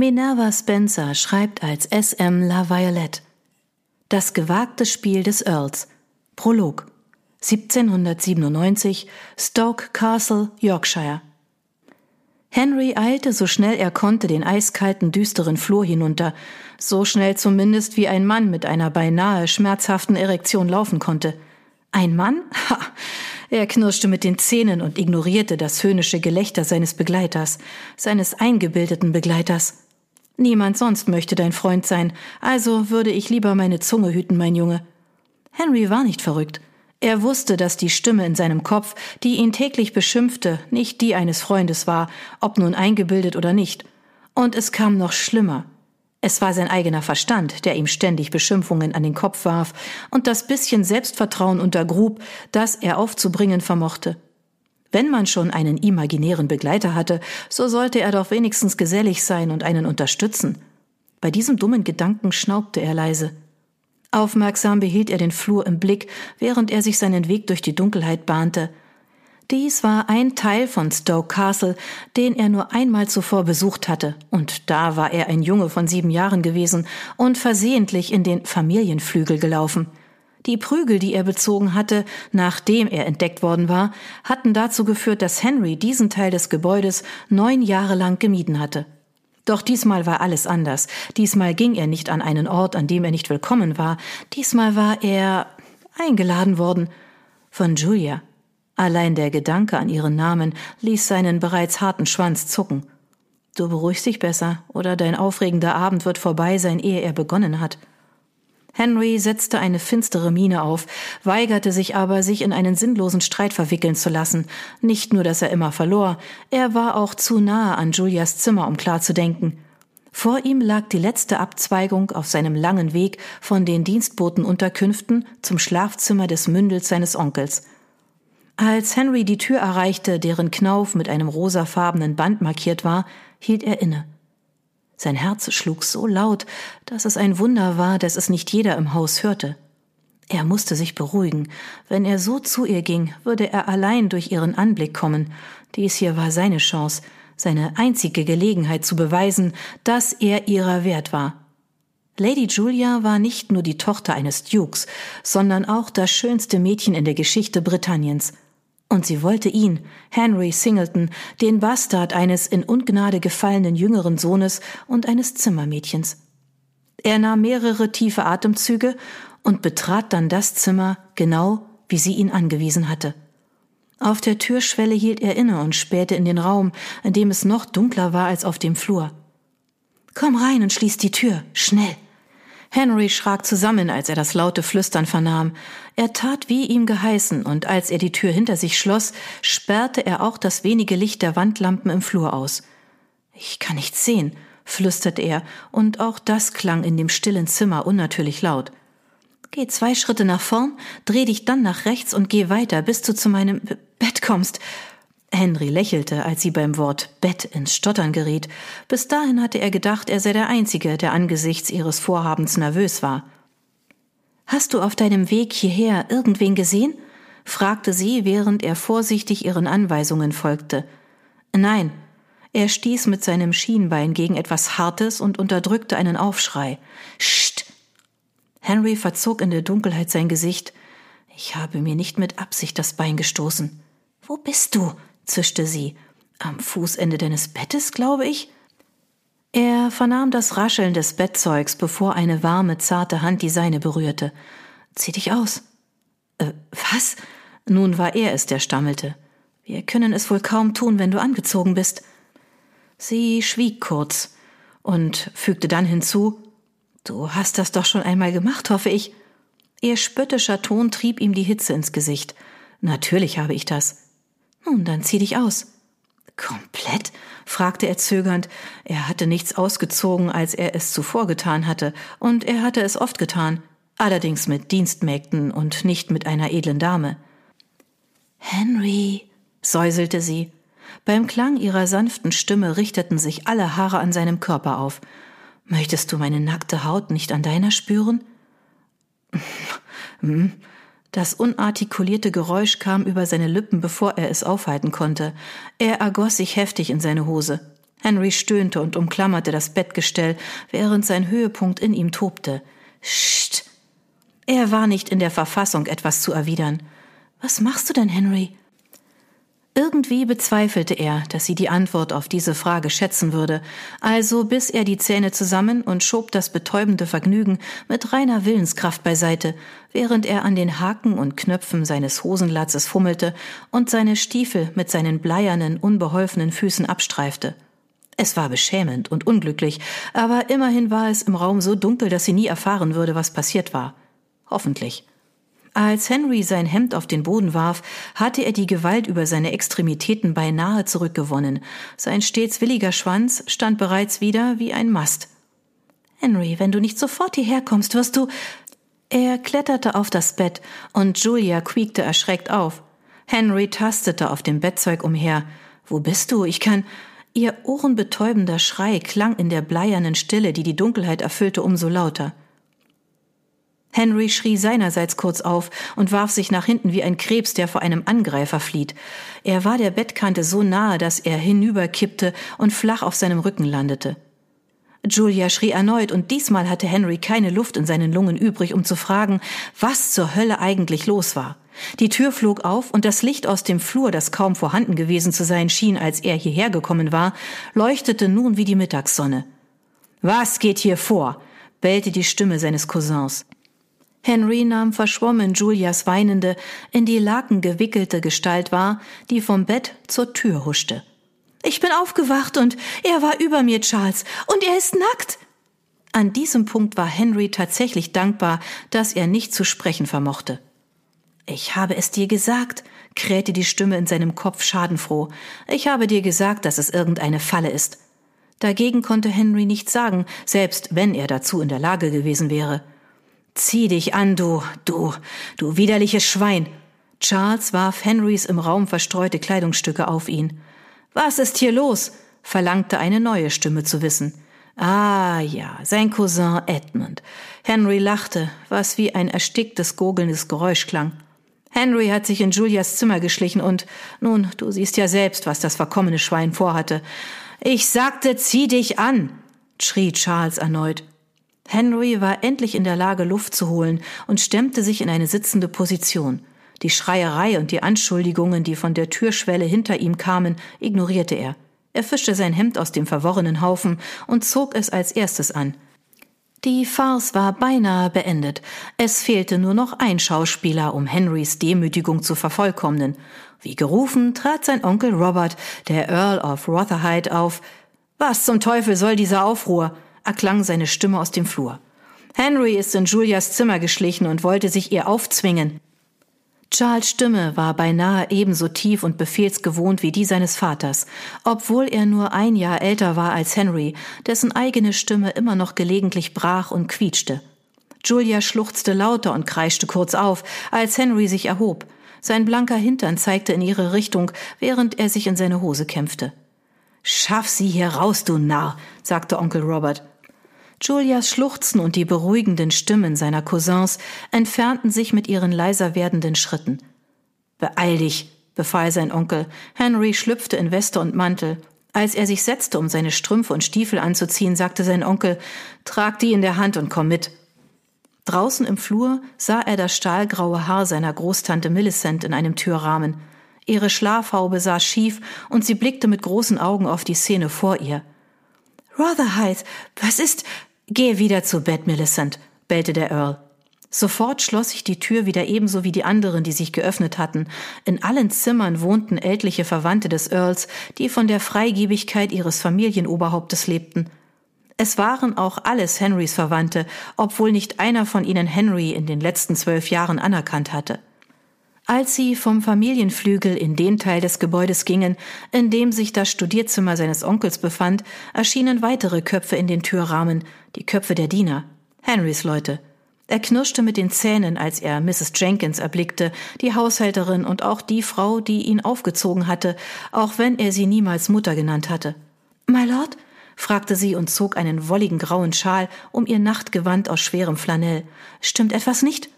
Minerva Spencer schreibt als S.M. La Violette Das gewagte Spiel des Earls Prolog 1797 Stoke Castle, Yorkshire Henry eilte so schnell er konnte den eiskalten, düsteren Flur hinunter, so schnell zumindest wie ein Mann mit einer beinahe schmerzhaften Erektion laufen konnte. Ein Mann? Ha! Er knirschte mit den Zähnen und ignorierte das höhnische Gelächter seines Begleiters, seines eingebildeten Begleiters. Niemand sonst möchte dein Freund sein, also würde ich lieber meine Zunge hüten, mein Junge. Henry war nicht verrückt. Er wusste, dass die Stimme in seinem Kopf, die ihn täglich beschimpfte, nicht die eines Freundes war, ob nun eingebildet oder nicht. Und es kam noch schlimmer. Es war sein eigener Verstand, der ihm ständig Beschimpfungen an den Kopf warf und das bisschen Selbstvertrauen untergrub, das er aufzubringen vermochte. Wenn man schon einen imaginären Begleiter hatte, so sollte er doch wenigstens gesellig sein und einen unterstützen. Bei diesem dummen Gedanken schnaubte er leise. Aufmerksam behielt er den Flur im Blick, während er sich seinen Weg durch die Dunkelheit bahnte. Dies war ein Teil von Stoke Castle, den er nur einmal zuvor besucht hatte, und da war er ein Junge von sieben Jahren gewesen und versehentlich in den Familienflügel gelaufen. Die Prügel, die er bezogen hatte, nachdem er entdeckt worden war, hatten dazu geführt, dass Henry diesen Teil des Gebäudes neun Jahre lang gemieden hatte. Doch diesmal war alles anders. Diesmal ging er nicht an einen Ort, an dem er nicht willkommen war. Diesmal war er eingeladen worden von Julia. Allein der Gedanke an ihren Namen ließ seinen bereits harten Schwanz zucken. Du beruhigst dich besser, oder dein aufregender Abend wird vorbei sein, ehe er begonnen hat. Henry setzte eine finstere Miene auf, weigerte sich aber, sich in einen sinnlosen Streit verwickeln zu lassen. Nicht nur, dass er immer verlor, er war auch zu nahe an Julias Zimmer, um klar zu denken. Vor ihm lag die letzte Abzweigung auf seinem langen Weg von den Dienstbotenunterkünften zum Schlafzimmer des Mündels seines Onkels. Als Henry die Tür erreichte, deren Knauf mit einem rosafarbenen Band markiert war, hielt er inne. Sein Herz schlug so laut, dass es ein Wunder war, dass es nicht jeder im Haus hörte. Er musste sich beruhigen. Wenn er so zu ihr ging, würde er allein durch ihren Anblick kommen. Dies hier war seine Chance, seine einzige Gelegenheit zu beweisen, dass er ihrer wert war. Lady Julia war nicht nur die Tochter eines Dukes, sondern auch das schönste Mädchen in der Geschichte Britanniens – und sie wollte ihn, Henry Singleton, den Bastard eines in Ungnade gefallenen jüngeren Sohnes und eines Zimmermädchens. Er nahm mehrere tiefe Atemzüge und betrat dann das Zimmer genau, wie sie ihn angewiesen hatte. Auf der Türschwelle hielt er inne und spähte in den Raum, in dem es noch dunkler war als auf dem Flur. Komm rein und schließ die Tür, schnell. Henry schrak zusammen, als er das laute Flüstern vernahm. Er tat wie ihm geheißen, und als er die Tür hinter sich schloss, sperrte er auch das wenige Licht der Wandlampen im Flur aus. Ich kann nichts sehen, flüsterte er, und auch das klang in dem stillen Zimmer unnatürlich laut. Geh zwei Schritte nach vorn, dreh dich dann nach rechts und geh weiter, bis du zu meinem Bett kommst. Henry lächelte, als sie beim Wort Bett ins Stottern geriet. Bis dahin hatte er gedacht, er sei der Einzige, der angesichts ihres Vorhabens nervös war. Hast du auf deinem Weg hierher irgendwen gesehen? fragte sie, während er vorsichtig ihren Anweisungen folgte. Nein. Er stieß mit seinem Schienbein gegen etwas Hartes und unterdrückte einen Aufschrei. Scht! Henry verzog in der Dunkelheit sein Gesicht. Ich habe mir nicht mit Absicht das Bein gestoßen. Wo bist du? Zischte sie. Am Fußende deines Bettes, glaube ich? Er vernahm das Rascheln des Bettzeugs, bevor eine warme, zarte Hand die seine berührte. Zieh dich aus. Äh, was? Nun war er es, der stammelte. Wir können es wohl kaum tun, wenn du angezogen bist. Sie schwieg kurz und fügte dann hinzu Du hast das doch schon einmal gemacht, hoffe ich. Ihr spöttischer Ton trieb ihm die Hitze ins Gesicht. Natürlich habe ich das. Nun, dann zieh dich aus. Komplett? fragte er zögernd. Er hatte nichts ausgezogen, als er es zuvor getan hatte, und er hatte es oft getan, allerdings mit Dienstmägden und nicht mit einer edlen Dame. Henry, säuselte sie. Beim Klang ihrer sanften Stimme richteten sich alle Haare an seinem Körper auf. Möchtest du meine nackte Haut nicht an deiner spüren? das unartikulierte Geräusch kam über seine Lippen, bevor er es aufhalten konnte. Er ergoss sich heftig in seine Hose. Henry stöhnte und umklammerte das Bettgestell, während sein Höhepunkt in ihm tobte. Scht! Er war nicht in der Verfassung, etwas zu erwidern. Was machst du denn, Henry? Irgendwie bezweifelte er, dass sie die Antwort auf diese Frage schätzen würde, also biss er die Zähne zusammen und schob das betäubende Vergnügen mit reiner Willenskraft beiseite, während er an den Haken und Knöpfen seines Hosenlatzes fummelte und seine Stiefel mit seinen bleiernen, unbeholfenen Füßen abstreifte. Es war beschämend und unglücklich, aber immerhin war es im Raum so dunkel, dass sie nie erfahren würde, was passiert war. Hoffentlich. Als Henry sein Hemd auf den Boden warf, hatte er die Gewalt über seine Extremitäten beinahe zurückgewonnen. Sein stets williger Schwanz stand bereits wieder wie ein Mast. Henry, wenn du nicht sofort hierher kommst, wirst du. Er kletterte auf das Bett und Julia quiekte erschreckt auf. Henry tastete auf dem Bettzeug umher. Wo bist du? Ich kann. Ihr ohrenbetäubender Schrei klang in der bleiernen Stille, die die Dunkelheit erfüllte, umso lauter. Henry schrie seinerseits kurz auf und warf sich nach hinten wie ein Krebs, der vor einem Angreifer flieht. Er war der Bettkante so nahe, dass er hinüberkippte und flach auf seinem Rücken landete. Julia schrie erneut, und diesmal hatte Henry keine Luft in seinen Lungen übrig, um zu fragen, was zur Hölle eigentlich los war. Die Tür flog auf, und das Licht aus dem Flur, das kaum vorhanden gewesen zu sein schien, als er hierher gekommen war, leuchtete nun wie die Mittagssonne. Was geht hier vor? bellte die Stimme seines Cousins. Henry nahm verschwommen Julias weinende, in die Laken gewickelte Gestalt wahr, die vom Bett zur Tür huschte. Ich bin aufgewacht und er war über mir, Charles, und er ist nackt. An diesem Punkt war Henry tatsächlich dankbar, dass er nicht zu sprechen vermochte. Ich habe es dir gesagt, krähte die Stimme in seinem Kopf schadenfroh. Ich habe dir gesagt, dass es irgendeine Falle ist. Dagegen konnte Henry nichts sagen, selbst wenn er dazu in der Lage gewesen wäre. Zieh dich an, du, du, du widerliches Schwein. Charles warf Henrys im Raum verstreute Kleidungsstücke auf ihn. Was ist hier los? verlangte eine neue Stimme zu wissen. Ah ja, sein Cousin Edmund. Henry lachte, was wie ein ersticktes, gurgelndes Geräusch klang. Henry hat sich in Julias Zimmer geschlichen und, nun, du siehst ja selbst, was das verkommene Schwein vorhatte. Ich sagte, zieh dich an, schrie Charles erneut. Henry war endlich in der Lage, Luft zu holen und stemmte sich in eine sitzende Position. Die Schreierei und die Anschuldigungen, die von der Türschwelle hinter ihm kamen, ignorierte er. Er fischte sein Hemd aus dem verworrenen Haufen und zog es als erstes an. Die Farce war beinahe beendet. Es fehlte nur noch ein Schauspieler, um Henrys Demütigung zu vervollkommnen. Wie gerufen, trat sein Onkel Robert, der Earl of Rotherhithe, auf. Was zum Teufel soll dieser Aufruhr? Erklang seine Stimme aus dem Flur. Henry ist in Julias Zimmer geschlichen und wollte sich ihr aufzwingen. Charles Stimme war beinahe ebenso tief und befehlsgewohnt wie die seines Vaters, obwohl er nur ein Jahr älter war als Henry, dessen eigene Stimme immer noch gelegentlich brach und quietschte. Julia schluchzte lauter und kreischte kurz auf, als Henry sich erhob. Sein blanker Hintern zeigte in ihre Richtung, während er sich in seine Hose kämpfte. Schaff sie hier raus, du Narr, sagte Onkel Robert. Julias Schluchzen und die beruhigenden Stimmen seiner Cousins entfernten sich mit ihren leiser werdenden Schritten. Beeil dich, befahl sein Onkel. Henry schlüpfte in Weste und Mantel. Als er sich setzte, um seine Strümpfe und Stiefel anzuziehen, sagte sein Onkel, trag die in der Hand und komm mit. Draußen im Flur sah er das stahlgraue Haar seiner Großtante Millicent in einem Türrahmen. Ihre Schlafhaube saß schief und sie blickte mit großen Augen auf die Szene vor ihr. Rotherhithe, was ist, Gehe wieder zu Bett, Millicent, bellte der Earl. Sofort schloss sich die Tür wieder ebenso wie die anderen, die sich geöffnet hatten. In allen Zimmern wohnten ältliche Verwandte des Earls, die von der Freigebigkeit ihres Familienoberhauptes lebten. Es waren auch alles Henrys Verwandte, obwohl nicht einer von ihnen Henry in den letzten zwölf Jahren anerkannt hatte. Als sie vom Familienflügel in den Teil des Gebäudes gingen, in dem sich das Studierzimmer seines Onkels befand, erschienen weitere Köpfe in den Türrahmen, die Köpfe der Diener, Henrys Leute. Er knirschte mit den Zähnen, als er Mrs. Jenkins erblickte, die Haushälterin und auch die Frau, die ihn aufgezogen hatte, auch wenn er sie niemals Mutter genannt hatte. My Lord? fragte sie und zog einen wolligen grauen Schal um ihr Nachtgewand aus schwerem Flanell. Stimmt etwas nicht?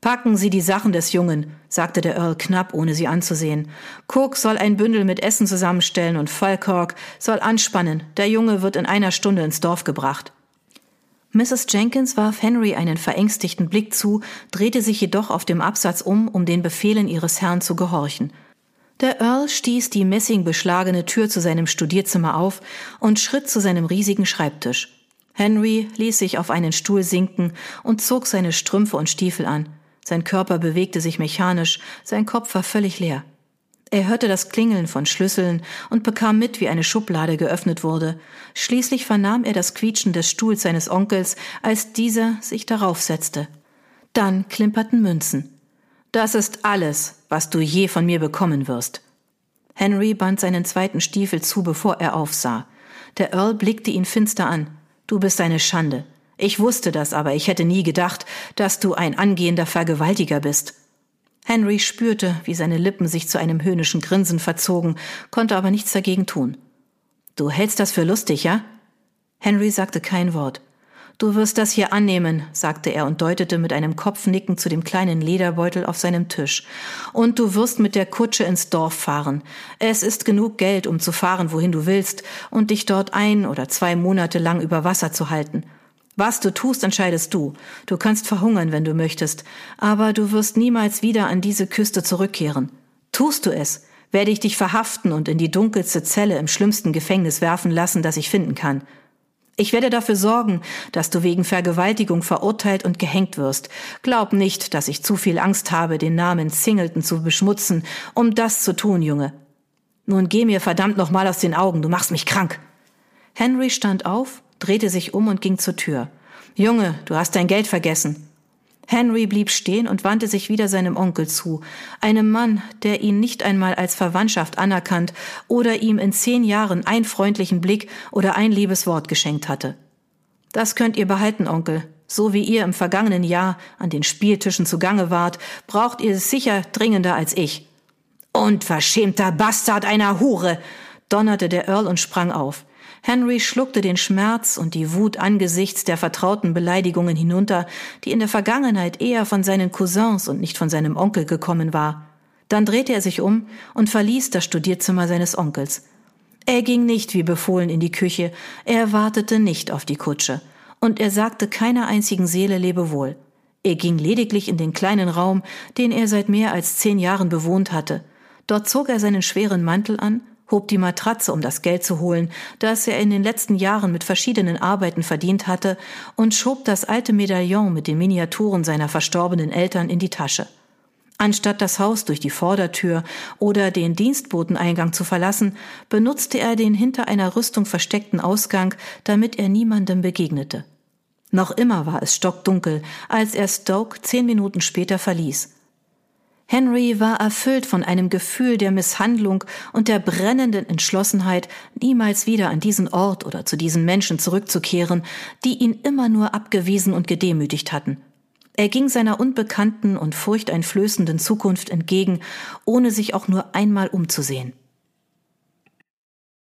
Packen Sie die Sachen des Jungen, sagte der Earl knapp, ohne sie anzusehen. Cook soll ein Bündel mit Essen zusammenstellen und Falkirk soll anspannen. Der Junge wird in einer Stunde ins Dorf gebracht. Mrs. Jenkins warf Henry einen verängstigten Blick zu, drehte sich jedoch auf dem Absatz um, um den Befehlen ihres Herrn zu gehorchen. Der Earl stieß die messingbeschlagene Tür zu seinem Studierzimmer auf und schritt zu seinem riesigen Schreibtisch. Henry ließ sich auf einen Stuhl sinken und zog seine Strümpfe und Stiefel an. Sein Körper bewegte sich mechanisch, sein Kopf war völlig leer. Er hörte das Klingeln von Schlüsseln und bekam mit, wie eine Schublade geöffnet wurde. Schließlich vernahm er das Quietschen des Stuhls seines Onkels, als dieser sich darauf setzte. Dann klimperten Münzen. Das ist alles, was du je von mir bekommen wirst. Henry band seinen zweiten Stiefel zu, bevor er aufsah. Der Earl blickte ihn finster an. Du bist eine Schande. Ich wusste das, aber ich hätte nie gedacht, dass du ein angehender Vergewaltiger bist. Henry spürte, wie seine Lippen sich zu einem höhnischen Grinsen verzogen, konnte aber nichts dagegen tun. Du hältst das für lustig, ja? Henry sagte kein Wort. Du wirst das hier annehmen, sagte er und deutete mit einem Kopfnicken zu dem kleinen Lederbeutel auf seinem Tisch. Und du wirst mit der Kutsche ins Dorf fahren. Es ist genug Geld, um zu fahren, wohin du willst, und dich dort ein oder zwei Monate lang über Wasser zu halten. Was du tust, entscheidest du. Du kannst verhungern, wenn du möchtest, aber du wirst niemals wieder an diese Küste zurückkehren. Tust du es, werde ich dich verhaften und in die dunkelste Zelle im schlimmsten Gefängnis werfen lassen, das ich finden kann. Ich werde dafür sorgen, dass du wegen Vergewaltigung verurteilt und gehängt wirst. Glaub nicht, dass ich zu viel Angst habe, den Namen Singleton zu beschmutzen, um das zu tun, Junge. Nun geh mir verdammt nochmal aus den Augen, du machst mich krank. Henry stand auf drehte sich um und ging zur Tür. Junge, du hast dein Geld vergessen. Henry blieb stehen und wandte sich wieder seinem Onkel zu, einem Mann, der ihn nicht einmal als Verwandtschaft anerkannt oder ihm in zehn Jahren einen freundlichen Blick oder ein liebes Wort geschenkt hatte. Das könnt ihr behalten, Onkel. So wie ihr im vergangenen Jahr an den Spieltischen zugange wart, braucht ihr es sicher dringender als ich. Unverschämter Bastard einer Hure! donnerte der Earl und sprang auf. Henry schluckte den Schmerz und die Wut angesichts der vertrauten Beleidigungen hinunter, die in der Vergangenheit eher von seinen Cousins und nicht von seinem Onkel gekommen war. Dann drehte er sich um und verließ das Studierzimmer seines Onkels. Er ging nicht wie befohlen in die Küche, er wartete nicht auf die Kutsche, und er sagte keiner einzigen Seele Lebewohl. Er ging lediglich in den kleinen Raum, den er seit mehr als zehn Jahren bewohnt hatte. Dort zog er seinen schweren Mantel an, hob die Matratze, um das Geld zu holen, das er in den letzten Jahren mit verschiedenen Arbeiten verdient hatte, und schob das alte Medaillon mit den Miniaturen seiner verstorbenen Eltern in die Tasche. Anstatt das Haus durch die Vordertür oder den Dienstboteneingang zu verlassen, benutzte er den hinter einer Rüstung versteckten Ausgang, damit er niemandem begegnete. Noch immer war es stockdunkel, als er Stoke zehn Minuten später verließ. Henry war erfüllt von einem Gefühl der Misshandlung und der brennenden Entschlossenheit, niemals wieder an diesen Ort oder zu diesen Menschen zurückzukehren, die ihn immer nur abgewiesen und gedemütigt hatten. Er ging seiner unbekannten und furchteinflößenden Zukunft entgegen, ohne sich auch nur einmal umzusehen.